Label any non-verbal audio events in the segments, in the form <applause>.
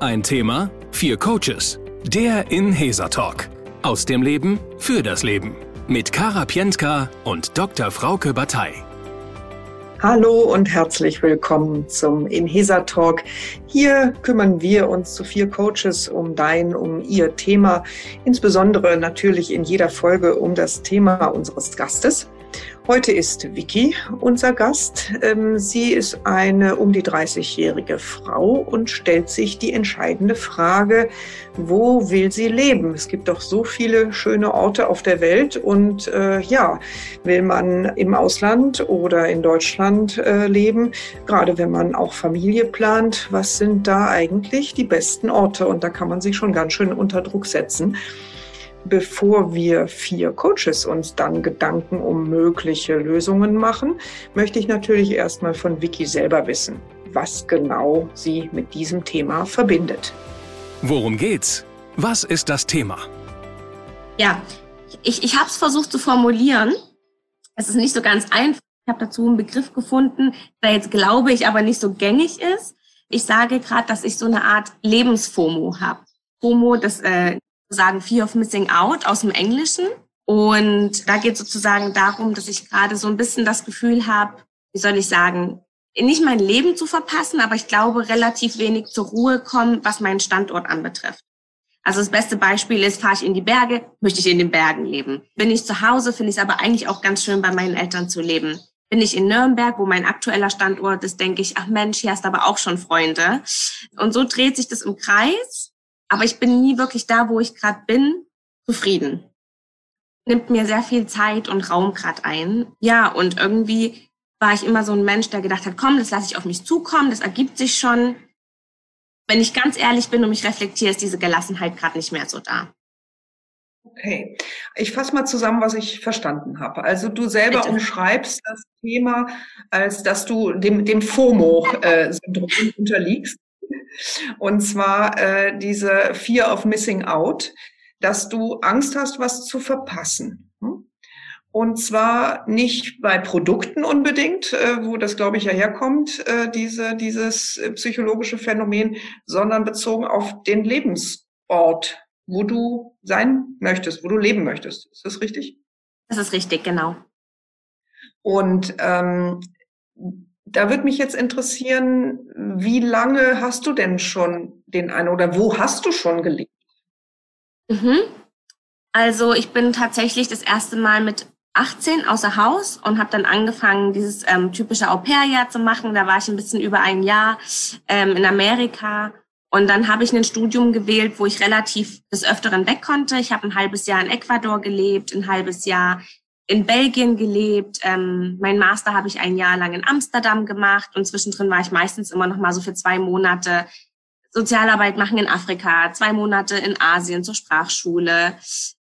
Ein Thema, vier Coaches. Der Inhesa Talk. Aus dem Leben für das Leben. Mit Kara Pientka und Dr. Frauke Batei. Hallo und herzlich willkommen zum Inhesa Talk. Hier kümmern wir uns zu vier Coaches um dein, um ihr Thema, insbesondere natürlich in jeder Folge um das Thema unseres Gastes. Heute ist Vicky unser Gast. Ähm, sie ist eine um die 30-jährige Frau und stellt sich die entscheidende Frage, wo will sie leben? Es gibt doch so viele schöne Orte auf der Welt und äh, ja, will man im Ausland oder in Deutschland äh, leben, gerade wenn man auch Familie plant, was sind da eigentlich die besten Orte? Und da kann man sich schon ganz schön unter Druck setzen bevor wir vier Coaches uns dann Gedanken um mögliche Lösungen machen, möchte ich natürlich erstmal von Vicky selber wissen, was genau sie mit diesem Thema verbindet. Worum geht's? Was ist das Thema? Ja, ich, ich habe es versucht zu formulieren. Es ist nicht so ganz einfach. Ich habe dazu einen Begriff gefunden, der jetzt glaube ich aber nicht so gängig ist. Ich sage gerade, dass ich so eine Art Lebensfomo habe. FOMO, das äh, sozusagen Fear of Missing Out aus dem Englischen. Und da geht sozusagen darum, dass ich gerade so ein bisschen das Gefühl habe, wie soll ich sagen, nicht mein Leben zu verpassen, aber ich glaube, relativ wenig zur Ruhe kommen, was meinen Standort anbetrifft. Also das beste Beispiel ist, fahre ich in die Berge, möchte ich in den Bergen leben. Bin ich zu Hause, finde ich es aber eigentlich auch ganz schön, bei meinen Eltern zu leben. Bin ich in Nürnberg, wo mein aktueller Standort ist, denke ich, ach Mensch, hier hast du aber auch schon Freunde. Und so dreht sich das im Kreis. Aber ich bin nie wirklich da, wo ich gerade bin, zufrieden. Nimmt mir sehr viel Zeit und Raum gerade ein. Ja, und irgendwie war ich immer so ein Mensch, der gedacht hat, komm, das lasse ich auf mich zukommen, das ergibt sich schon. Wenn ich ganz ehrlich bin und mich reflektiere, ist diese Gelassenheit gerade nicht mehr so da. Okay, ich fasse mal zusammen, was ich verstanden habe. Also du selber Bitte. umschreibst das Thema, als dass du dem, dem FOMO-Syndrom äh, unterliegst. Und zwar äh, diese Fear of Missing Out, dass du Angst hast, was zu verpassen. Hm? Und zwar nicht bei Produkten unbedingt, äh, wo das, glaube ich, ja herkommt, äh, diese, dieses psychologische Phänomen, sondern bezogen auf den Lebensort, wo du sein möchtest, wo du leben möchtest. Ist das richtig? Das ist richtig, genau. Und ähm, da würde mich jetzt interessieren, wie lange hast du denn schon den einen oder wo hast du schon gelebt? Mhm. Also ich bin tatsächlich das erste Mal mit 18 außer Haus und habe dann angefangen, dieses ähm, typische Au-pair-Jahr zu machen. Da war ich ein bisschen über ein Jahr ähm, in Amerika. Und dann habe ich ein Studium gewählt, wo ich relativ des Öfteren weg konnte. Ich habe ein halbes Jahr in Ecuador gelebt, ein halbes Jahr in Belgien gelebt. Ähm, mein Master habe ich ein Jahr lang in Amsterdam gemacht und zwischendrin war ich meistens immer noch mal so für zwei Monate Sozialarbeit machen in Afrika, zwei Monate in Asien zur Sprachschule,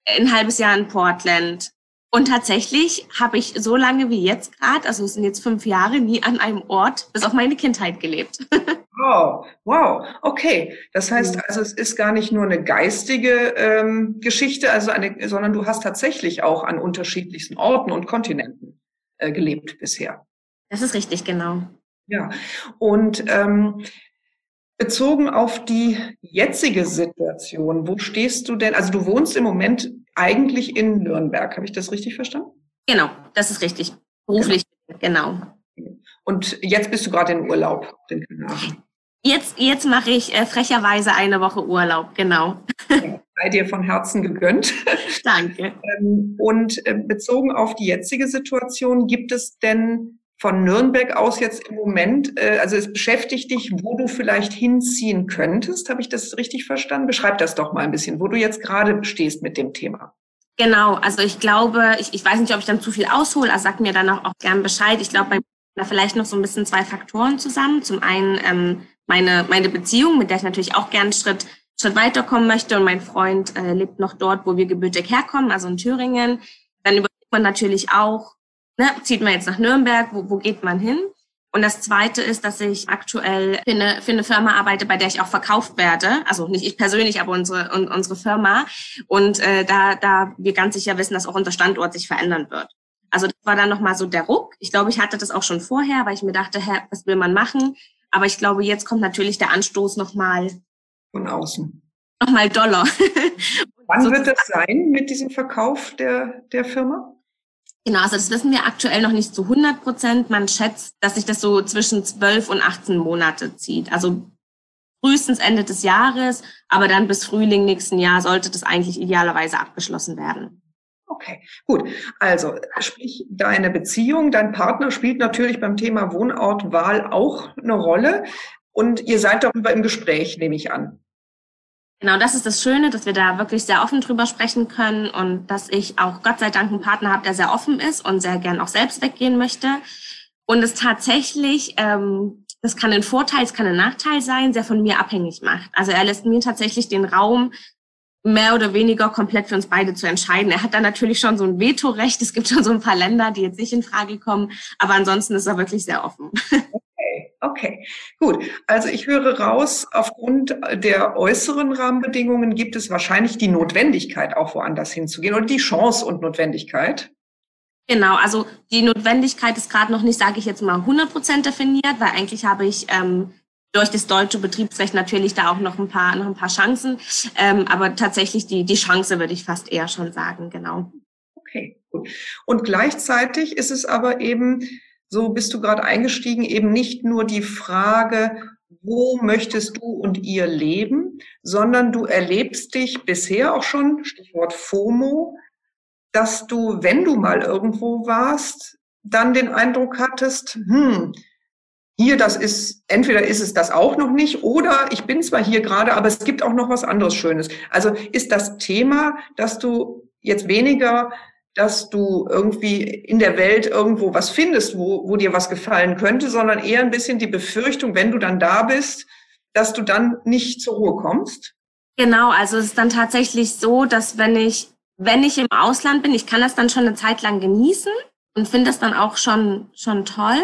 ein halbes Jahr in Portland. Und tatsächlich habe ich so lange wie jetzt gerade, also es sind jetzt fünf Jahre, nie an einem Ort bis auf meine Kindheit gelebt. <laughs> Wow, wow, okay. Das heißt also, es ist gar nicht nur eine geistige ähm, Geschichte, also eine, sondern du hast tatsächlich auch an unterschiedlichsten Orten und Kontinenten äh, gelebt bisher. Das ist richtig, genau. Ja, und ähm, bezogen auf die jetzige Situation, wo stehst du denn? Also du wohnst im Moment eigentlich in Nürnberg, habe ich das richtig verstanden? Genau, das ist richtig. Beruflich, genau. genau. Und jetzt bist du gerade in Urlaub, den Kanaren. Jetzt, jetzt mache ich äh, frecherweise eine Woche Urlaub, genau. <laughs> Sei dir von Herzen gegönnt. <laughs> Danke. Ähm, und äh, bezogen auf die jetzige Situation, gibt es denn von Nürnberg aus jetzt im Moment, äh, also es beschäftigt dich, wo du vielleicht hinziehen könntest? Habe ich das richtig verstanden? Beschreib das doch mal ein bisschen, wo du jetzt gerade stehst mit dem Thema. Genau, also ich glaube, ich, ich weiß nicht, ob ich dann zu viel aushole, also sag mir dann auch, auch gern Bescheid. Ich glaube, bei da vielleicht noch so ein bisschen zwei Faktoren zusammen. Zum einen ähm, meine, meine Beziehung, mit der ich natürlich auch gern einen Schritt, Schritt weiterkommen möchte. Und mein Freund äh, lebt noch dort, wo wir gebürtig herkommen, also in Thüringen. Dann überlegt man natürlich auch, ne, zieht man jetzt nach Nürnberg, wo, wo geht man hin? Und das Zweite ist, dass ich aktuell für eine, für eine Firma arbeite, bei der ich auch verkauft werde. Also nicht ich persönlich, aber unsere, und, unsere Firma. Und äh, da, da wir ganz sicher wissen, dass auch unser Standort sich verändern wird. Also das war dann nochmal so der Ruck. Ich glaube, ich hatte das auch schon vorher, weil ich mir dachte, hä, was will man machen? Aber ich glaube, jetzt kommt natürlich der Anstoß nochmal, von außen. Nochmal Dollar. <laughs> Wann wird das sein mit diesem Verkauf der, der Firma? Genau, also das wissen wir aktuell noch nicht zu 100 Prozent. Man schätzt, dass sich das so zwischen 12 und 18 Monate zieht. Also frühestens Ende des Jahres, aber dann bis Frühling nächsten Jahr sollte das eigentlich idealerweise abgeschlossen werden. Okay, gut. Also sprich, deine Beziehung, dein Partner spielt natürlich beim Thema Wohnortwahl auch eine Rolle und ihr seid darüber im Gespräch, nehme ich an. Genau, das ist das Schöne, dass wir da wirklich sehr offen drüber sprechen können und dass ich auch Gott sei Dank einen Partner habe, der sehr offen ist und sehr gern auch selbst weggehen möchte. Und es tatsächlich, ähm, das kann ein Vorteil, es kann ein Nachteil sein, sehr von mir abhängig macht. Also er lässt mir tatsächlich den Raum, mehr oder weniger komplett für uns beide zu entscheiden. Er hat da natürlich schon so ein Vetorecht. Es gibt schon so ein paar Länder, die jetzt nicht in Frage kommen, aber ansonsten ist er wirklich sehr offen. <laughs> Okay, gut. Also ich höre raus, aufgrund der äußeren Rahmenbedingungen gibt es wahrscheinlich die Notwendigkeit, auch woanders hinzugehen oder die Chance und Notwendigkeit. Genau, also die Notwendigkeit ist gerade noch nicht, sage ich jetzt mal, 100 Prozent definiert, weil eigentlich habe ich ähm, durch das deutsche Betriebsrecht natürlich da auch noch ein paar, noch ein paar Chancen. Ähm, aber tatsächlich die, die Chance würde ich fast eher schon sagen, genau. Okay, gut. Und gleichzeitig ist es aber eben so bist du gerade eingestiegen, eben nicht nur die Frage, wo möchtest du und ihr leben, sondern du erlebst dich bisher auch schon, Stichwort FOMO, dass du, wenn du mal irgendwo warst, dann den Eindruck hattest, hm, hier, das ist, entweder ist es das auch noch nicht oder ich bin zwar hier gerade, aber es gibt auch noch was anderes Schönes. Also ist das Thema, dass du jetzt weniger dass du irgendwie in der Welt irgendwo was findest, wo, wo dir was gefallen könnte, sondern eher ein bisschen die Befürchtung, wenn du dann da bist, dass du dann nicht zur Ruhe kommst? Genau, also es ist dann tatsächlich so, dass wenn ich, wenn ich im Ausland bin, ich kann das dann schon eine Zeit lang genießen und finde das dann auch schon, schon toll.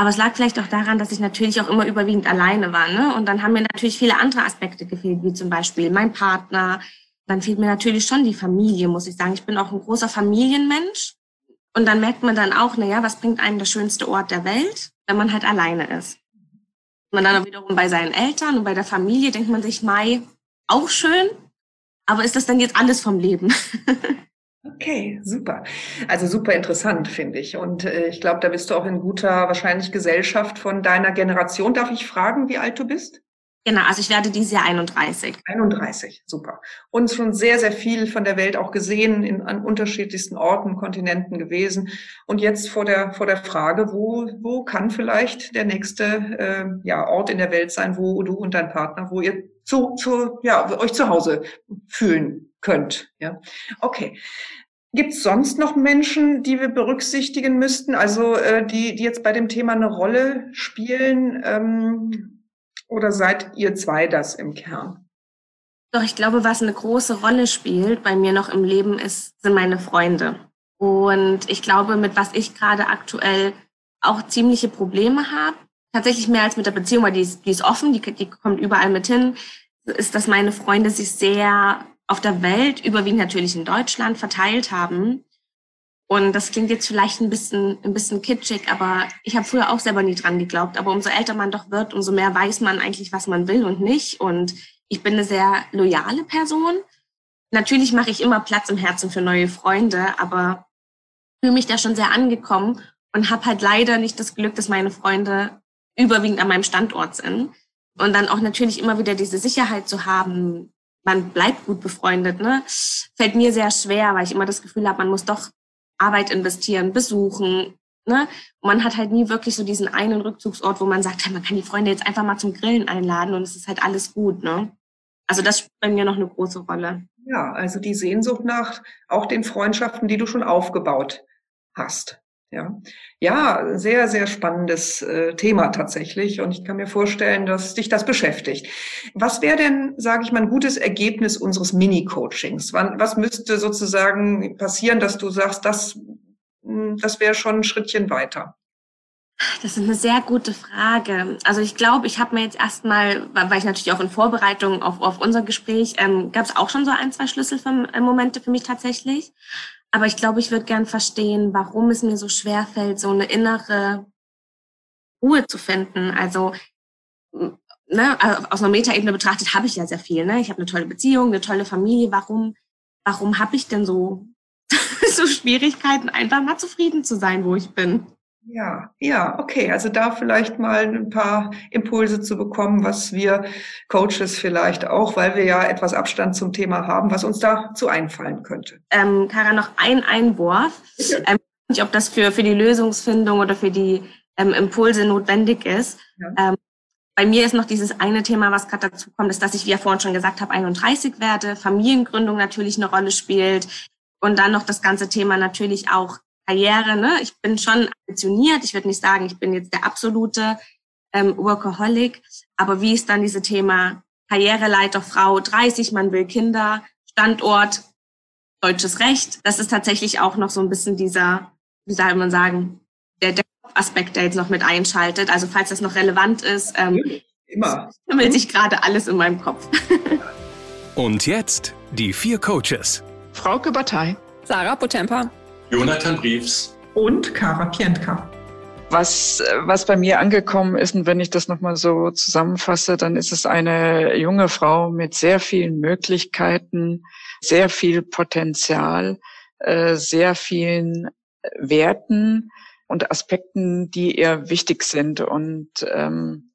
Aber es lag vielleicht auch daran, dass ich natürlich auch immer überwiegend alleine war. Ne? Und dann haben mir natürlich viele andere Aspekte gefehlt, wie zum Beispiel mein Partner, dann fehlt mir natürlich schon die Familie, muss ich sagen. Ich bin auch ein großer Familienmensch. Und dann merkt man dann auch, na ja, was bringt einem der schönste Ort der Welt, wenn man halt alleine ist. Und dann auch wiederum bei seinen Eltern und bei der Familie denkt man sich, Mai, auch schön, aber ist das dann jetzt alles vom Leben? <laughs> Okay, super. Also super interessant, finde ich. Und äh, ich glaube, da bist du auch in guter, wahrscheinlich Gesellschaft von deiner Generation. Darf ich fragen, wie alt du bist? Genau, also ich werde dieses Jahr 31. 31, super. Und schon sehr, sehr viel von der Welt auch gesehen, in, an unterschiedlichsten Orten, Kontinenten gewesen. Und jetzt vor der, vor der Frage, wo, wo kann vielleicht der nächste äh, ja, Ort in der Welt sein, wo du und dein Partner, wo ihr zu, zu, ja, euch zu Hause fühlen könnt. Ja, okay. Gibt es sonst noch Menschen, die wir berücksichtigen müssten, also äh, die, die jetzt bei dem Thema eine Rolle spielen? Ähm, oder seid ihr zwei das im Kern? Doch, ich glaube, was eine große Rolle spielt bei mir noch im Leben ist, sind meine Freunde. Und ich glaube, mit was ich gerade aktuell auch ziemliche Probleme habe, tatsächlich mehr als mit der Beziehung, weil die ist, die ist offen, die, die kommt überall mit hin, ist, dass meine Freunde sich sehr auf der Welt, überwiegend natürlich in Deutschland, verteilt haben und das klingt jetzt vielleicht ein bisschen, ein bisschen kitschig, aber ich habe früher auch selber nie dran geglaubt. Aber umso älter man doch wird, umso mehr weiß man eigentlich, was man will und nicht. Und ich bin eine sehr loyale Person. Natürlich mache ich immer Platz im Herzen für neue Freunde, aber fühle mich da schon sehr angekommen und habe halt leider nicht das Glück, dass meine Freunde überwiegend an meinem Standort sind. Und dann auch natürlich immer wieder diese Sicherheit zu haben, man bleibt gut befreundet, ne? Fällt mir sehr schwer, weil ich immer das Gefühl habe, man muss doch Arbeit investieren, besuchen. Ne? Man hat halt nie wirklich so diesen einen Rückzugsort, wo man sagt, man kann die Freunde jetzt einfach mal zum Grillen einladen und es ist halt alles gut. Ne? Also das spielt bei mir noch eine große Rolle. Ja, also die Sehnsucht nach auch den Freundschaften, die du schon aufgebaut hast. Ja, ja, sehr, sehr spannendes äh, Thema tatsächlich. Und ich kann mir vorstellen, dass dich das beschäftigt. Was wäre denn, sage ich mal, ein gutes Ergebnis unseres Mini-Coachings? Was müsste sozusagen passieren, dass du sagst, das, hm, das wäre schon ein Schrittchen weiter? Das ist eine sehr gute Frage. Also ich glaube, ich habe mir jetzt erstmal, weil ich natürlich auch in Vorbereitung auf, auf unser Gespräch, ähm, gab es auch schon so ein, zwei Schlüsselmomente für mich tatsächlich. Aber ich glaube, ich würde gern verstehen, warum es mir so schwer fällt, so eine innere Ruhe zu finden. Also ne, aus einer Metaebene betrachtet, habe ich ja sehr viel. Ne? Ich habe eine tolle Beziehung, eine tolle Familie. Warum, warum habe ich denn so, <laughs> so Schwierigkeiten, einfach mal zufrieden zu sein, wo ich bin? Ja, ja, okay. Also da vielleicht mal ein paar Impulse zu bekommen, was wir Coaches vielleicht auch, weil wir ja etwas Abstand zum Thema haben, was uns dazu einfallen könnte. Ähm, Kara, noch ein Einwurf. Ähm, nicht, ob das für, für die Lösungsfindung oder für die ähm, Impulse notwendig ist. Ja. Ähm, bei mir ist noch dieses eine Thema, was gerade dazu kommt, ist, dass ich, wie ja vorhin schon gesagt habe, 31 werde, Familiengründung natürlich eine Rolle spielt und dann noch das ganze Thema natürlich auch Karriere. Ne? Ich bin schon ambitioniert. Ich würde nicht sagen, ich bin jetzt der absolute ähm, Workaholic, aber wie ist dann diese Thema Karriereleiter Frau 30, man will Kinder, Standort, deutsches Recht. Das ist tatsächlich auch noch so ein bisschen dieser, wie soll man sagen, der, der Aspekt, der jetzt noch mit einschaltet. Also falls das noch relevant ist, ähm, immer himmelt sich gerade alles in meinem Kopf. <laughs> Und jetzt die vier Coaches. Frauke Batei, Sarah Potempa, Jonathan Briefs und Kara Pientka. Was, was bei mir angekommen ist, und wenn ich das nochmal so zusammenfasse, dann ist es eine junge Frau mit sehr vielen Möglichkeiten, sehr viel Potenzial, äh, sehr vielen Werten, und Aspekten, die ihr wichtig sind. Und ähm,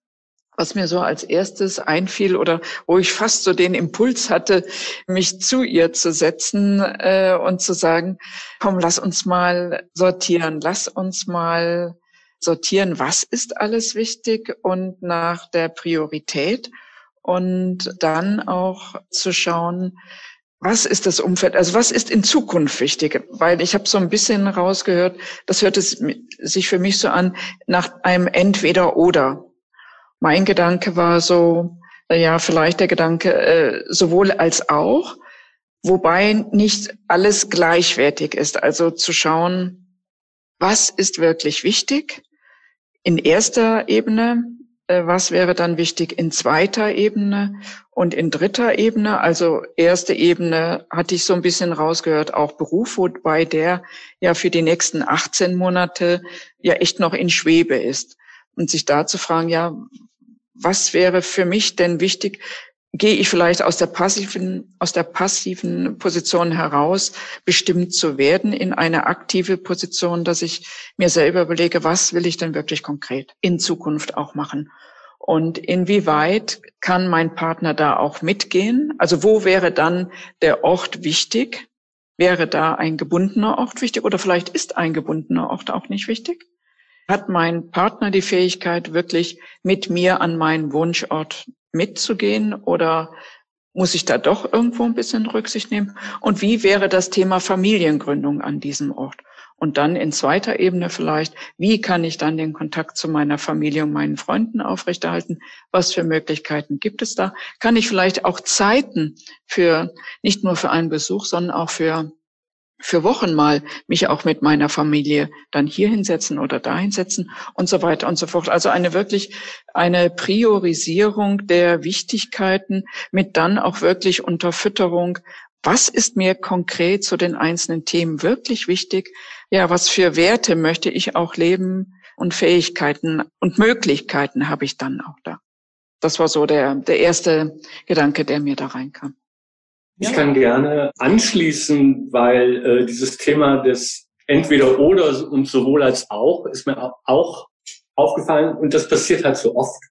was mir so als erstes einfiel oder wo ich fast so den Impuls hatte, mich zu ihr zu setzen äh, und zu sagen, komm, lass uns mal sortieren, lass uns mal sortieren, was ist alles wichtig und nach der Priorität und dann auch zu schauen, was ist das Umfeld? Also was ist in Zukunft wichtig? Weil ich habe so ein bisschen rausgehört, das hört es sich für mich so an nach einem Entweder-Oder. Mein Gedanke war so, ja, vielleicht der Gedanke äh, sowohl als auch, wobei nicht alles gleichwertig ist. Also zu schauen, was ist wirklich wichtig in erster Ebene, äh, was wäre dann wichtig in zweiter Ebene und in dritter Ebene? Also erste Ebene hatte ich so ein bisschen rausgehört, auch Beruf, wobei der ja für die nächsten 18 Monate ja echt noch in Schwebe ist. Und sich da zu fragen, ja, was wäre für mich denn wichtig? Gehe ich vielleicht aus der passiven, aus der passiven Position heraus, bestimmt zu werden in eine aktive Position, dass ich mir selber überlege, was will ich denn wirklich konkret in Zukunft auch machen? Und inwieweit kann mein Partner da auch mitgehen? Also wo wäre dann der Ort wichtig? Wäre da ein gebundener Ort wichtig oder vielleicht ist ein gebundener Ort auch nicht wichtig? Hat mein Partner die Fähigkeit, wirklich mit mir an meinen Wunschort mitzugehen oder muss ich da doch irgendwo ein bisschen Rücksicht nehmen? Und wie wäre das Thema Familiengründung an diesem Ort? Und dann in zweiter Ebene vielleicht, wie kann ich dann den Kontakt zu meiner Familie und meinen Freunden aufrechterhalten? Was für Möglichkeiten gibt es da? Kann ich vielleicht auch Zeiten für, nicht nur für einen Besuch, sondern auch für für Wochen mal mich auch mit meiner Familie dann hier hinsetzen oder da hinsetzen und so weiter und so fort. Also eine wirklich eine Priorisierung der Wichtigkeiten mit dann auch wirklich Unterfütterung. Was ist mir konkret zu den einzelnen Themen wirklich wichtig? Ja, was für Werte möchte ich auch leben und Fähigkeiten und Möglichkeiten habe ich dann auch da? Das war so der, der erste Gedanke, der mir da reinkam. Ich kann gerne anschließen, weil äh, dieses Thema des entweder oder und sowohl als auch ist mir auch aufgefallen und das passiert halt so oft.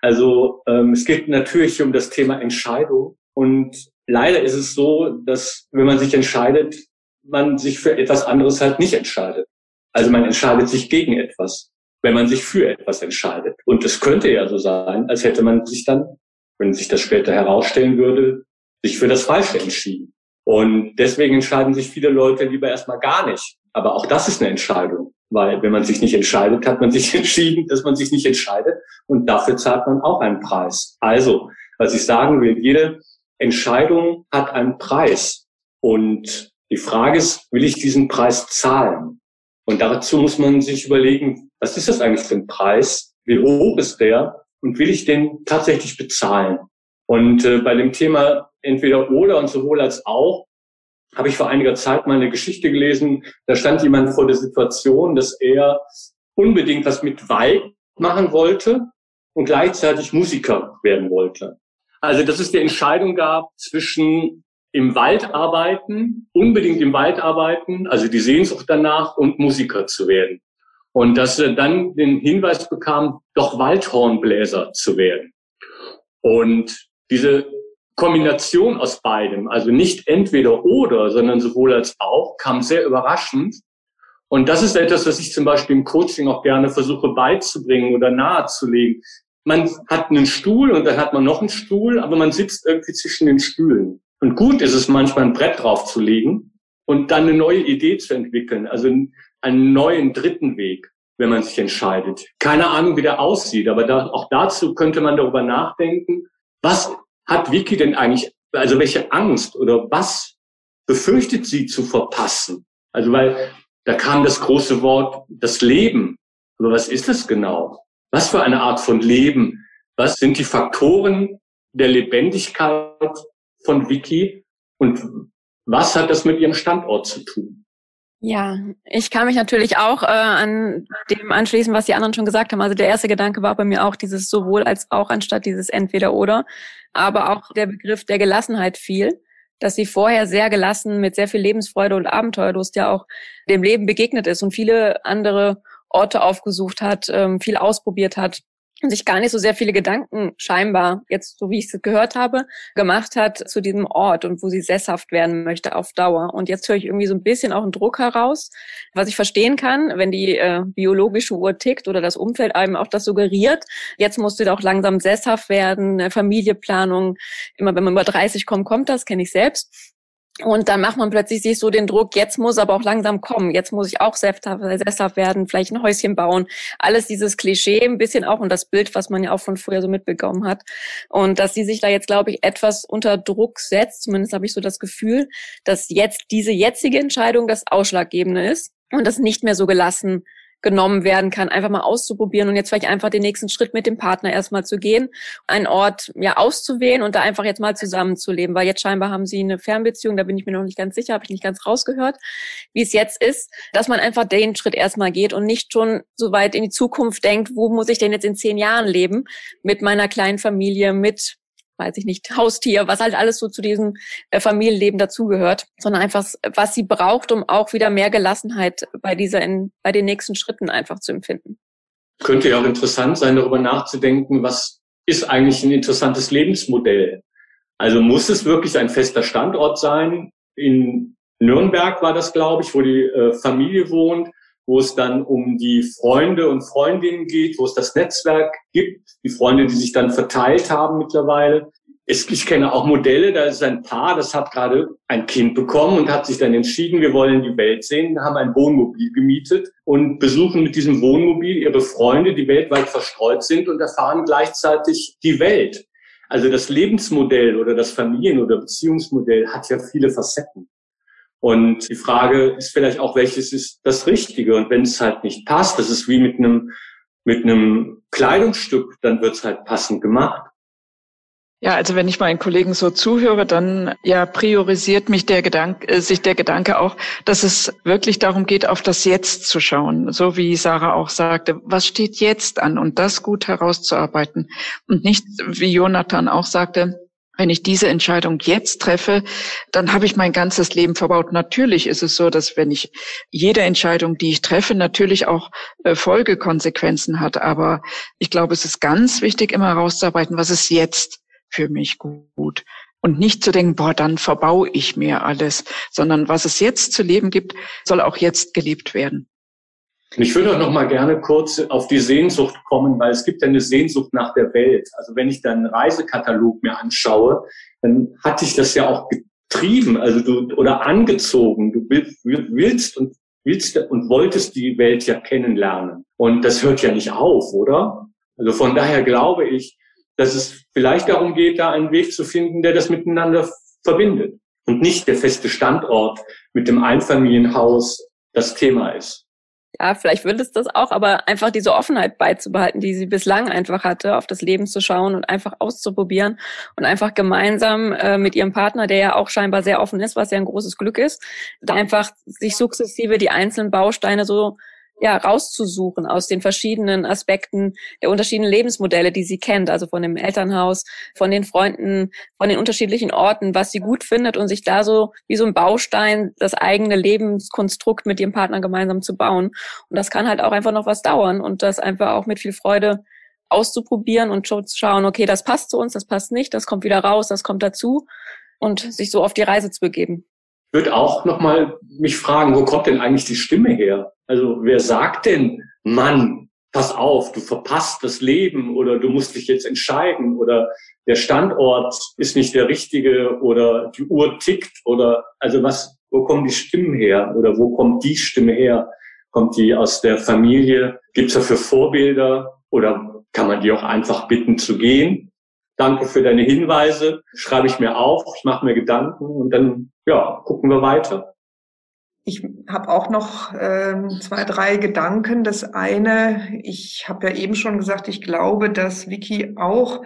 Also ähm, es geht natürlich um das Thema Entscheidung und leider ist es so, dass wenn man sich entscheidet, man sich für etwas anderes halt nicht entscheidet. Also man entscheidet sich gegen etwas, wenn man sich für etwas entscheidet. Und es könnte ja so sein, als hätte man sich dann, wenn sich das später herausstellen würde, sich für das Falsche entschieden. Und deswegen entscheiden sich viele Leute lieber erstmal gar nicht. Aber auch das ist eine Entscheidung, weil wenn man sich nicht entscheidet, hat man sich <laughs> entschieden, dass man sich nicht entscheidet und dafür zahlt man auch einen Preis. Also, was ich sagen will, jede Entscheidung hat einen Preis und die Frage ist, will ich diesen Preis zahlen? Und dazu muss man sich überlegen, was ist das eigentlich für ein Preis? Wie hoch ist der? Und will ich den tatsächlich bezahlen? Und äh, bei dem Thema entweder oder und sowohl als auch habe ich vor einiger Zeit mal eine Geschichte gelesen. Da stand jemand vor der Situation, dass er unbedingt was mit Wald machen wollte und gleichzeitig Musiker werden wollte. Also dass es die Entscheidung gab zwischen im Wald arbeiten, unbedingt im Wald arbeiten, also die Sehnsucht danach und Musiker zu werden. Und dass er dann den Hinweis bekam, doch Waldhornbläser zu werden. Und diese Kombination aus beidem, also nicht entweder oder, sondern sowohl als auch, kam sehr überraschend. Und das ist etwas, was ich zum Beispiel im Coaching auch gerne versuche beizubringen oder nahezulegen. Man hat einen Stuhl und dann hat man noch einen Stuhl, aber man sitzt irgendwie zwischen den Stühlen. Und gut ist es manchmal, ein Brett draufzulegen und dann eine neue Idee zu entwickeln, also einen neuen dritten Weg, wenn man sich entscheidet. Keine Ahnung, wie der aussieht, aber da, auch dazu könnte man darüber nachdenken, was hat Vicky denn eigentlich, also welche Angst oder was befürchtet sie zu verpassen? Also weil da kam das große Wort, das Leben. Aber was ist das genau? Was für eine Art von Leben? Was sind die Faktoren der Lebendigkeit von Vicky? Und was hat das mit ihrem Standort zu tun? Ja, ich kann mich natürlich auch äh, an dem anschließen, was die anderen schon gesagt haben. Also der erste Gedanke war bei mir auch dieses sowohl als auch anstatt dieses entweder oder, aber auch der Begriff der Gelassenheit fiel dass sie vorher sehr gelassen mit sehr viel Lebensfreude und Abenteuerlust ja auch dem Leben begegnet ist und viele andere Orte aufgesucht hat, ähm, viel ausprobiert hat sich gar nicht so sehr viele Gedanken scheinbar, jetzt so wie ich es gehört habe, gemacht hat zu diesem Ort und wo sie sesshaft werden möchte auf Dauer. Und jetzt höre ich irgendwie so ein bisschen auch einen Druck heraus, was ich verstehen kann, wenn die äh, biologische Uhr tickt oder das Umfeld einem auch das suggeriert. Jetzt musst du auch langsam sesshaft werden, Familieplanung. Immer wenn man über 30 kommt, kommt das, kenne ich selbst. Und dann macht man plötzlich sich so den Druck, jetzt muss aber auch langsam kommen, jetzt muss ich auch sesshaft werden, vielleicht ein Häuschen bauen. Alles dieses Klischee ein bisschen auch und das Bild, was man ja auch von früher so mitbekommen hat. Und dass sie sich da jetzt, glaube ich, etwas unter Druck setzt, zumindest habe ich so das Gefühl, dass jetzt diese jetzige Entscheidung das Ausschlaggebende ist und das nicht mehr so gelassen genommen werden kann, einfach mal auszuprobieren und jetzt vielleicht einfach den nächsten Schritt mit dem Partner erstmal zu gehen, einen Ort ja auszuwählen und da einfach jetzt mal zusammenzuleben, weil jetzt scheinbar haben sie eine Fernbeziehung, da bin ich mir noch nicht ganz sicher, habe ich nicht ganz rausgehört, wie es jetzt ist, dass man einfach den Schritt erstmal geht und nicht schon so weit in die Zukunft denkt, wo muss ich denn jetzt in zehn Jahren leben mit meiner kleinen Familie, mit weiß ich nicht, Haustier, was halt alles so zu diesem äh, Familienleben dazugehört, sondern einfach, was sie braucht, um auch wieder mehr Gelassenheit bei dieser, in, bei den nächsten Schritten einfach zu empfinden. Könnte ja auch interessant sein, darüber nachzudenken, was ist eigentlich ein interessantes Lebensmodell? Also muss es wirklich ein fester Standort sein? In Nürnberg war das, glaube ich, wo die äh, Familie wohnt wo es dann um die Freunde und Freundinnen geht, wo es das Netzwerk gibt, die Freunde, die sich dann verteilt haben mittlerweile. Ich kenne auch Modelle, da ist ein Paar, das hat gerade ein Kind bekommen und hat sich dann entschieden, wir wollen die Welt sehen, haben ein Wohnmobil gemietet und besuchen mit diesem Wohnmobil ihre Freunde, die weltweit verstreut sind und erfahren gleichzeitig die Welt. Also das Lebensmodell oder das Familien- oder Beziehungsmodell hat ja viele Facetten. Und die Frage ist vielleicht auch, welches ist das Richtige? Und wenn es halt nicht passt, das ist wie mit einem, mit einem Kleidungsstück, dann wird es halt passend gemacht. Ja, also wenn ich meinen Kollegen so zuhöre, dann ja priorisiert mich der Gedanke, äh, sich der Gedanke auch, dass es wirklich darum geht, auf das Jetzt zu schauen. So wie Sarah auch sagte, was steht jetzt an und das gut herauszuarbeiten. Und nicht, wie Jonathan auch sagte, wenn ich diese Entscheidung jetzt treffe, dann habe ich mein ganzes Leben verbaut. Natürlich ist es so, dass wenn ich jede Entscheidung, die ich treffe, natürlich auch äh, Folgekonsequenzen hat. Aber ich glaube, es ist ganz wichtig, immer herauszuarbeiten, was ist jetzt für mich gut. Und nicht zu denken, boah, dann verbaue ich mir alles, sondern was es jetzt zu leben gibt, soll auch jetzt gelebt werden. Ich würde auch noch mal gerne kurz auf die Sehnsucht kommen, weil es gibt ja eine Sehnsucht nach der Welt. Also wenn ich dann einen Reisekatalog mir anschaue, dann hatte ich das ja auch getrieben, also du oder angezogen. Du willst und willst und wolltest die Welt ja kennenlernen. Und das hört ja nicht auf, oder? Also von daher glaube ich, dass es vielleicht darum geht, da einen Weg zu finden, der das miteinander verbindet und nicht der feste Standort mit dem Einfamilienhaus das Thema ist ja, vielleicht wird es das auch, aber einfach diese Offenheit beizubehalten, die sie bislang einfach hatte, auf das Leben zu schauen und einfach auszuprobieren und einfach gemeinsam äh, mit ihrem Partner, der ja auch scheinbar sehr offen ist, was ja ein großes Glück ist, da einfach sich sukzessive die einzelnen Bausteine so ja, rauszusuchen aus den verschiedenen Aspekten der unterschiedlichen Lebensmodelle, die sie kennt, also von dem Elternhaus, von den Freunden, von den unterschiedlichen Orten, was sie gut findet und sich da so wie so ein Baustein das eigene Lebenskonstrukt mit ihrem Partner gemeinsam zu bauen. Und das kann halt auch einfach noch was dauern und das einfach auch mit viel Freude auszuprobieren und zu schauen, okay, das passt zu uns, das passt nicht, das kommt wieder raus, das kommt dazu und sich so auf die Reise zu begeben. Ich würde auch nochmal mich fragen, wo kommt denn eigentlich die Stimme her? Also wer sagt denn, Mann, pass auf, du verpasst das Leben oder du musst dich jetzt entscheiden oder der Standort ist nicht der richtige oder die Uhr tickt oder also was, wo kommen die Stimmen her oder wo kommt die Stimme her? Kommt die aus der Familie? Gibt es dafür Vorbilder oder kann man die auch einfach bitten zu gehen? Danke für deine Hinweise, schreibe ich mir auf, ich mache mir Gedanken und dann ja, gucken wir weiter. Ich habe auch noch ähm, zwei, drei Gedanken. Das eine, ich habe ja eben schon gesagt, ich glaube, dass Vicky auch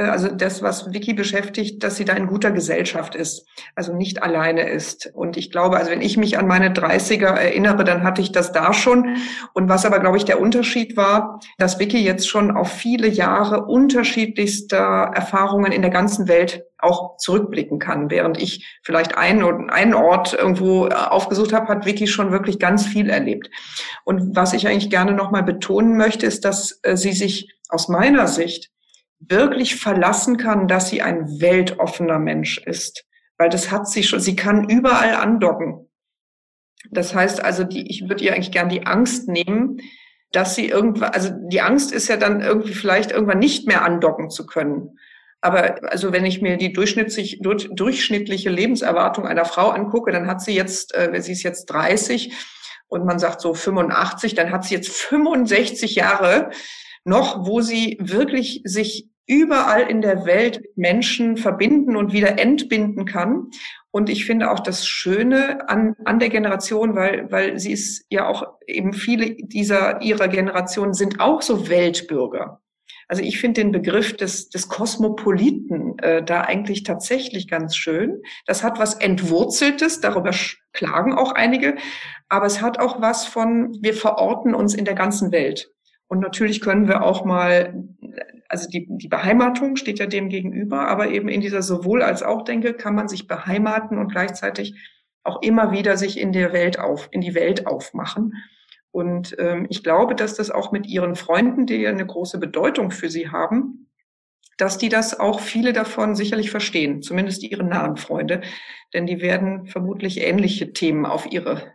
also das, was Vicky beschäftigt, dass sie da in guter Gesellschaft ist, also nicht alleine ist. Und ich glaube, also wenn ich mich an meine 30er erinnere, dann hatte ich das da schon. Und was aber, glaube ich, der Unterschied war, dass Vicky jetzt schon auf viele Jahre unterschiedlichster Erfahrungen in der ganzen Welt auch zurückblicken kann. Während ich vielleicht einen, einen Ort irgendwo aufgesucht habe, hat Vicky schon wirklich ganz viel erlebt. Und was ich eigentlich gerne nochmal betonen möchte, ist, dass äh, sie sich aus meiner Sicht wirklich verlassen kann, dass sie ein weltoffener Mensch ist. Weil das hat sie schon, sie kann überall andocken. Das heißt also, die, ich würde ihr eigentlich gern die Angst nehmen, dass sie irgendwann, also die Angst ist ja dann irgendwie vielleicht irgendwann nicht mehr andocken zu können. Aber also wenn ich mir die durchschnittlich, durch, durchschnittliche Lebenserwartung einer Frau angucke, dann hat sie jetzt, äh, sie ist jetzt 30 und man sagt so 85, dann hat sie jetzt 65 Jahre noch, wo sie wirklich sich überall in der Welt Menschen verbinden und wieder entbinden kann. Und ich finde auch das Schöne an, an der Generation, weil, weil sie ist ja auch eben viele dieser ihrer Generation sind auch so Weltbürger. Also ich finde den Begriff des, des Kosmopoliten äh, da eigentlich tatsächlich ganz schön. Das hat was Entwurzeltes, darüber klagen auch einige, aber es hat auch was von, wir verorten uns in der ganzen Welt. Und natürlich können wir auch mal, also die, die Beheimatung steht ja dem gegenüber, aber eben in dieser sowohl als auch Denke kann man sich beheimaten und gleichzeitig auch immer wieder sich in der Welt auf, in die Welt aufmachen. Und ähm, ich glaube, dass das auch mit ihren Freunden, die ja eine große Bedeutung für sie haben, dass die das auch viele davon sicherlich verstehen, zumindest ihre nahen Freunde, denn die werden vermutlich ähnliche Themen auf ihre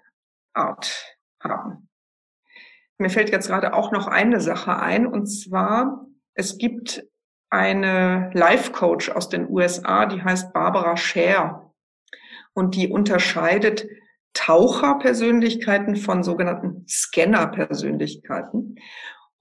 Art haben. Mir fällt jetzt gerade auch noch eine Sache ein, und zwar, es gibt eine Life-Coach aus den USA, die heißt Barbara Scher. Und die unterscheidet Taucherpersönlichkeiten von sogenannten Scanner-Persönlichkeiten.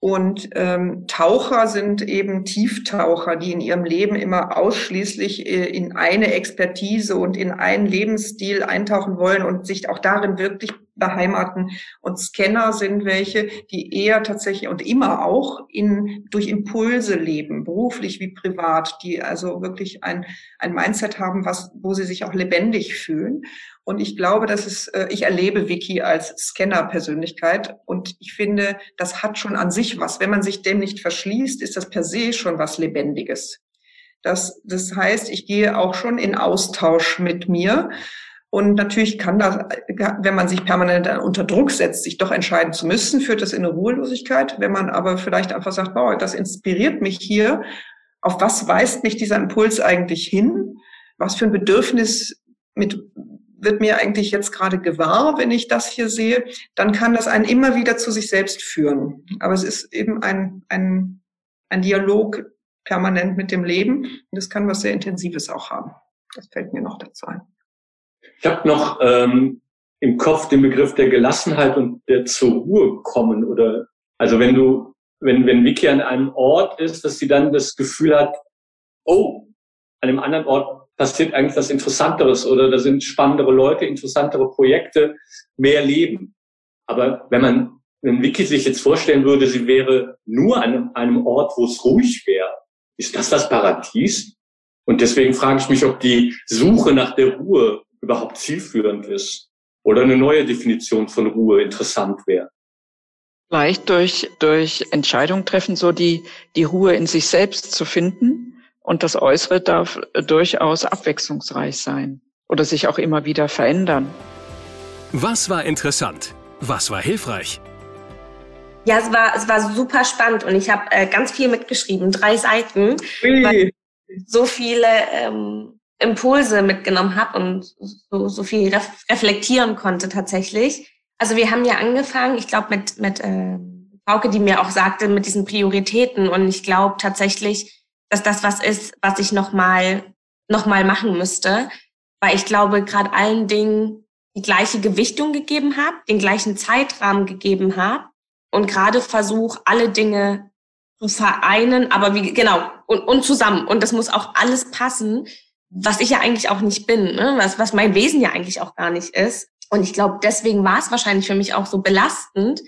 Und ähm, Taucher sind eben Tieftaucher, die in ihrem Leben immer ausschließlich äh, in eine Expertise und in einen Lebensstil eintauchen wollen und sich auch darin wirklich beheimaten. Und Scanner sind welche, die eher tatsächlich und immer auch in, durch Impulse leben, beruflich wie privat, die also wirklich ein, ein Mindset haben, was, wo sie sich auch lebendig fühlen. Und ich glaube, dass es, äh, ich erlebe Vicky als Scanner-Persönlichkeit und ich finde, das hat schon an sich was. Wenn man sich dem nicht verschließt, ist das per se schon was Lebendiges. Das, das heißt, ich gehe auch schon in Austausch mit mir. Und natürlich kann das, wenn man sich permanent unter Druck setzt, sich doch entscheiden zu müssen, führt das in eine Ruhelosigkeit. Wenn man aber vielleicht einfach sagt, wow, das inspiriert mich hier, auf was weist mich dieser Impuls eigentlich hin? Was für ein Bedürfnis mit wird mir eigentlich jetzt gerade gewahr, wenn ich das hier sehe, dann kann das einen immer wieder zu sich selbst führen. Aber es ist eben ein, ein, ein Dialog permanent mit dem Leben und das kann was sehr Intensives auch haben. Das fällt mir noch dazu ein. Ich habe noch ähm, im Kopf den Begriff der Gelassenheit und der zur Ruhe kommen oder also wenn du wenn wenn Vicky an einem Ort ist, dass sie dann das Gefühl hat, oh, an einem anderen Ort passiert eigentlich was Interessanteres oder da sind spannendere Leute, interessantere Projekte, mehr Leben. Aber wenn man, wenn Vicky sich jetzt vorstellen würde, sie wäre nur an einem, Ort, wo es ruhig wäre, ist das das Paradies? Und deswegen frage ich mich, ob die Suche nach der Ruhe überhaupt zielführend ist oder eine neue Definition von Ruhe interessant wäre. Leicht durch, durch Entscheidung treffen, so die, die Ruhe in sich selbst zu finden. Und das Äußere darf durchaus abwechslungsreich sein oder sich auch immer wieder verändern. Was war interessant? Was war hilfreich? Ja, es war, es war super spannend und ich habe äh, ganz viel mitgeschrieben, drei Seiten, so viele ähm, Impulse mitgenommen habe und so, so viel ref reflektieren konnte tatsächlich. Also wir haben ja angefangen, ich glaube mit mit äh, Frauke, die mir auch sagte, mit diesen Prioritäten und ich glaube tatsächlich, dass das was ist, was ich noch mal noch mal machen müsste, weil ich glaube gerade allen Dingen die gleiche Gewichtung gegeben habe, den gleichen Zeitrahmen gegeben habe und gerade versuche, alle Dinge zu vereinen, aber wie, genau, und, und zusammen. Und das muss auch alles passen, was ich ja eigentlich auch nicht bin, ne? was, was mein Wesen ja eigentlich auch gar nicht ist. Und ich glaube, deswegen war es wahrscheinlich für mich auch so belastend,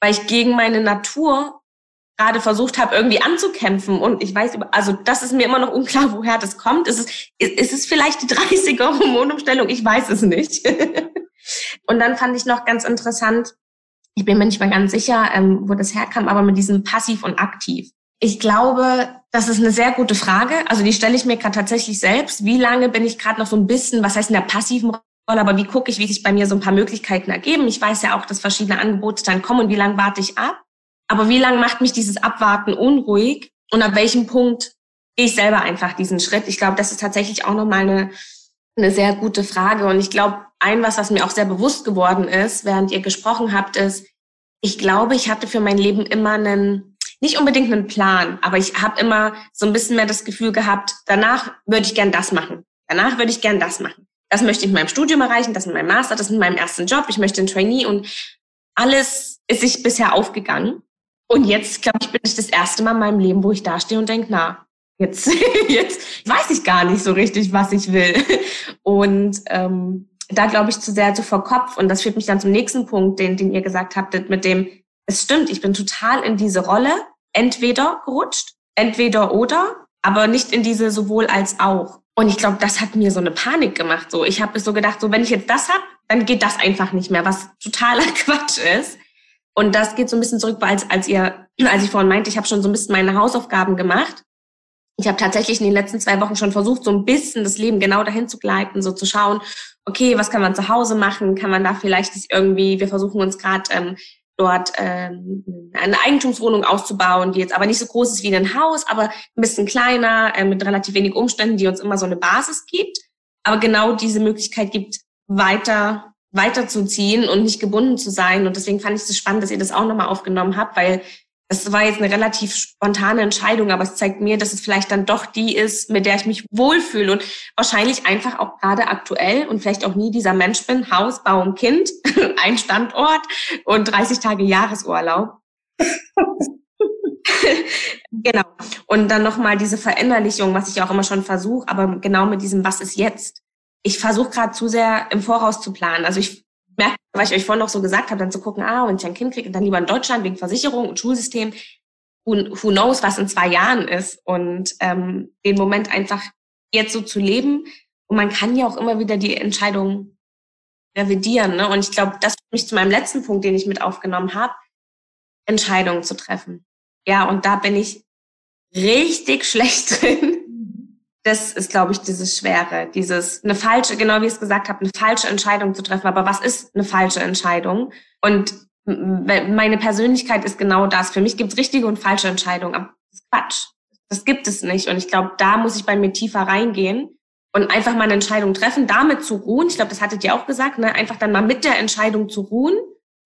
weil ich gegen meine Natur gerade versucht habe, irgendwie anzukämpfen. Und ich weiß, also das ist mir immer noch unklar, <laughs> woher das kommt. Ist es, ist es vielleicht die 30er Hormonumstellung? Ich weiß es nicht. <laughs> und dann fand ich noch ganz interessant, ich bin mir nicht mal ganz sicher, ähm, wo das herkam, aber mit diesem Passiv und Aktiv. Ich glaube, das ist eine sehr gute Frage. Also die stelle ich mir gerade tatsächlich selbst. Wie lange bin ich gerade noch so ein bisschen, was heißt in der passiven Rolle, aber wie gucke ich, wie sich bei mir so ein paar Möglichkeiten ergeben? Ich weiß ja auch, dass verschiedene Angebote dann kommen und wie lange warte ich ab? Aber wie lange macht mich dieses Abwarten unruhig? Und ab welchem Punkt gehe ich selber einfach diesen Schritt? Ich glaube, das ist tatsächlich auch nochmal eine, eine sehr gute Frage. Und ich glaube, ein was, was mir auch sehr bewusst geworden ist, während ihr gesprochen habt, ist, ich glaube, ich hatte für mein Leben immer einen, nicht unbedingt einen Plan, aber ich habe immer so ein bisschen mehr das Gefühl gehabt, danach würde ich gern das machen. Danach würde ich gern das machen. Das möchte ich in meinem Studium erreichen, das in meinem Master, das in meinem ersten Job. Ich möchte ein Trainee und alles ist sich bisher aufgegangen. Und jetzt, glaube ich, bin ich das erste Mal in meinem Leben, wo ich dastehe und denke, na, jetzt, <laughs> jetzt weiß ich gar nicht so richtig, was ich will. Und ähm, da glaube ich zu sehr zu vor Kopf. Und das führt mich dann zum nächsten Punkt, den, den ihr gesagt habtet, mit dem, es stimmt, ich bin total in diese Rolle entweder gerutscht, entweder oder, aber nicht in diese sowohl als auch. Und ich glaube, das hat mir so eine Panik gemacht. So, ich habe so gedacht, so wenn ich jetzt das hab, dann geht das einfach nicht mehr, was totaler <laughs> Quatsch ist. Und das geht so ein bisschen zurück, als, als ihr, als ich vorhin meinte, ich habe schon so ein bisschen meine Hausaufgaben gemacht. Ich habe tatsächlich in den letzten zwei Wochen schon versucht, so ein bisschen das Leben genau dahin zu gleiten, so zu schauen, okay, was kann man zu Hause machen? Kann man da vielleicht irgendwie, wir versuchen uns gerade ähm, dort ähm, eine Eigentumswohnung auszubauen, die jetzt aber nicht so groß ist wie ein Haus, aber ein bisschen kleiner, äh, mit relativ wenig Umständen, die uns immer so eine Basis gibt. Aber genau diese Möglichkeit gibt, weiter weiterzuziehen und nicht gebunden zu sein. Und deswegen fand ich es spannend, dass ihr das auch nochmal aufgenommen habt, weil das war jetzt eine relativ spontane Entscheidung, aber es zeigt mir, dass es vielleicht dann doch die ist, mit der ich mich wohlfühle und wahrscheinlich einfach auch gerade aktuell und vielleicht auch nie dieser Mensch bin, Haus, Baum, Kind, <laughs> ein Standort und 30 Tage Jahresurlaub. <laughs> genau. Und dann nochmal diese Verinnerlichung, was ich auch immer schon versuche, aber genau mit diesem Was ist jetzt? Ich versuche gerade zu sehr im Voraus zu planen. Also ich merke, was ich euch vorhin noch so gesagt habe, dann zu gucken, ah, wenn ich ein Kind kriege, dann lieber in Deutschland wegen Versicherung und Schulsystem. Who, who knows, was in zwei Jahren ist. Und ähm, den Moment einfach jetzt so zu leben. Und man kann ja auch immer wieder die Entscheidung revidieren. Ne? Und ich glaube, das bringt mich zu meinem letzten Punkt, den ich mit aufgenommen habe, Entscheidungen zu treffen. Ja, und da bin ich richtig <laughs> schlecht drin das ist, glaube ich, dieses Schwere, dieses eine falsche, genau wie ich es gesagt habe, eine falsche Entscheidung zu treffen. Aber was ist eine falsche Entscheidung? Und meine Persönlichkeit ist genau das. Für mich gibt es richtige und falsche Entscheidungen. Aber das ist Quatsch. Das gibt es nicht. Und ich glaube, da muss ich bei mir tiefer reingehen und einfach mal eine Entscheidung treffen, damit zu ruhen. Ich glaube, das hattet ihr auch gesagt, ne? einfach dann mal mit der Entscheidung zu ruhen,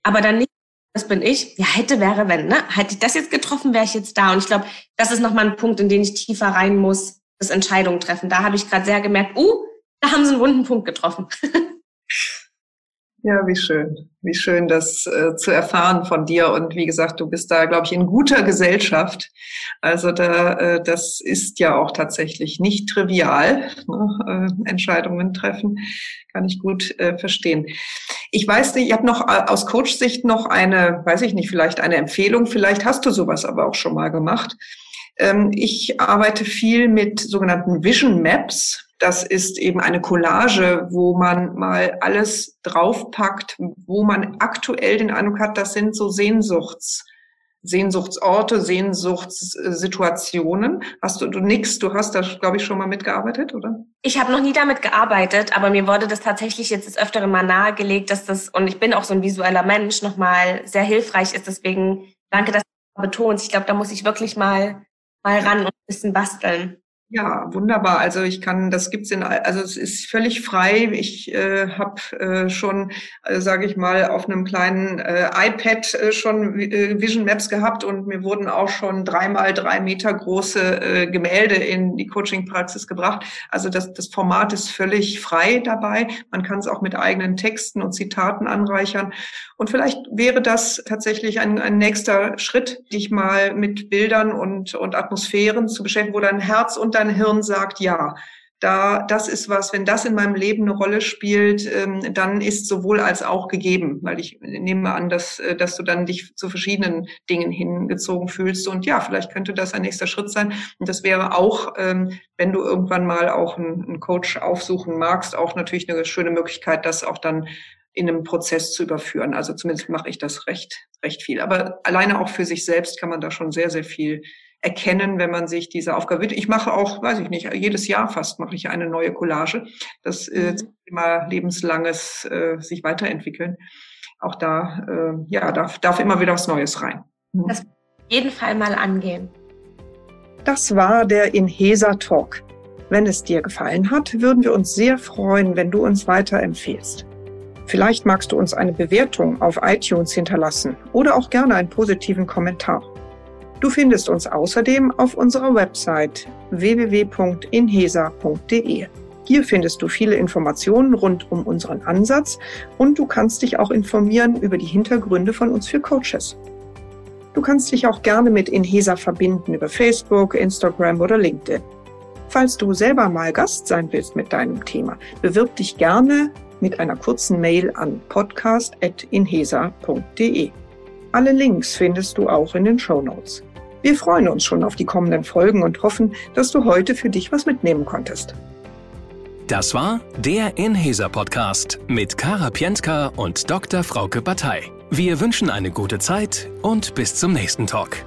aber dann nicht, das bin ich, ja, hätte, wäre, wenn, ne? Hätte ich das jetzt getroffen, wäre ich jetzt da. Und ich glaube, das ist nochmal ein Punkt, in den ich tiefer rein muss, das Entscheidungen treffen. Da habe ich gerade sehr gemerkt, uh, da haben sie einen wunden Punkt getroffen. Ja, wie schön. Wie schön, das äh, zu erfahren von dir. Und wie gesagt, du bist da, glaube ich, in guter Gesellschaft. Also da, äh, das ist ja auch tatsächlich nicht trivial, ne? äh, Entscheidungen treffen. Kann ich gut äh, verstehen. Ich weiß nicht, ich habe noch äh, aus Coach-Sicht noch eine, weiß ich nicht, vielleicht eine Empfehlung. Vielleicht hast du sowas aber auch schon mal gemacht. Ähm, ich arbeite viel mit sogenannten Vision Maps. Das ist eben eine Collage, wo man mal alles draufpackt, wo man aktuell den Eindruck hat, das sind so Sehnsuchts Sehnsuchtsorte, Sehnsuchtssituationen. Hast du, du nix, du hast da, glaube ich, schon mal mitgearbeitet, oder? Ich habe noch nie damit gearbeitet, aber mir wurde das tatsächlich jetzt des Öfteren mal nahegelegt, dass das, und ich bin auch so ein visueller Mensch, nochmal sehr hilfreich ist. Deswegen danke, dass du betonst. Ich glaube, da muss ich wirklich mal, mal ran und ein bisschen basteln. Ja, wunderbar. Also ich kann, das gibt's in, also es ist völlig frei. Ich äh, habe äh, schon, äh, sage ich mal, auf einem kleinen äh, iPad äh, schon äh, Vision Maps gehabt und mir wurden auch schon dreimal drei Meter große äh, Gemälde in die Coaching-Praxis gebracht. Also das, das Format ist völlig frei dabei. Man kann es auch mit eigenen Texten und Zitaten anreichern. Und vielleicht wäre das tatsächlich ein, ein nächster Schritt, dich mal mit Bildern und, und Atmosphären zu beschäftigen, wo dein Herz und dein Hirn sagt, ja, da, das ist was, wenn das in meinem Leben eine Rolle spielt, ähm, dann ist sowohl als auch gegeben, weil ich nehme an, dass, äh, dass du dann dich zu verschiedenen Dingen hingezogen fühlst. Und ja, vielleicht könnte das ein nächster Schritt sein. Und das wäre auch, ähm, wenn du irgendwann mal auch einen, einen Coach aufsuchen magst, auch natürlich eine schöne Möglichkeit, das auch dann in einem Prozess zu überführen. Also zumindest mache ich das recht, recht viel. Aber alleine auch für sich selbst kann man da schon sehr, sehr viel erkennen, wenn man sich diese Aufgabe wird. Ich mache auch, weiß ich nicht, jedes Jahr fast mache ich eine neue Collage. Das äh, mhm. immer lebenslanges äh, sich weiterentwickeln. Auch da, äh, ja, darf, darf immer wieder was Neues rein. Mhm. Das auf jeden Fall mal angehen. Das war der Inhesa Talk. Wenn es dir gefallen hat, würden wir uns sehr freuen, wenn du uns weiterempfehlst. Vielleicht magst du uns eine Bewertung auf iTunes hinterlassen oder auch gerne einen positiven Kommentar. Du findest uns außerdem auf unserer Website www.inhesa.de. Hier findest du viele Informationen rund um unseren Ansatz und du kannst dich auch informieren über die Hintergründe von uns für Coaches. Du kannst dich auch gerne mit Inhesa verbinden über Facebook, Instagram oder LinkedIn. Falls du selber mal Gast sein willst mit deinem Thema, bewirb dich gerne mit einer kurzen Mail an podcast.inhesa.de. Alle Links findest du auch in den Show Notes. Wir freuen uns schon auf die kommenden Folgen und hoffen, dass du heute für dich was mitnehmen konntest. Das war der Inhaser Podcast mit Kara Pientka und Dr. Frauke Batei. Wir wünschen eine gute Zeit und bis zum nächsten Talk.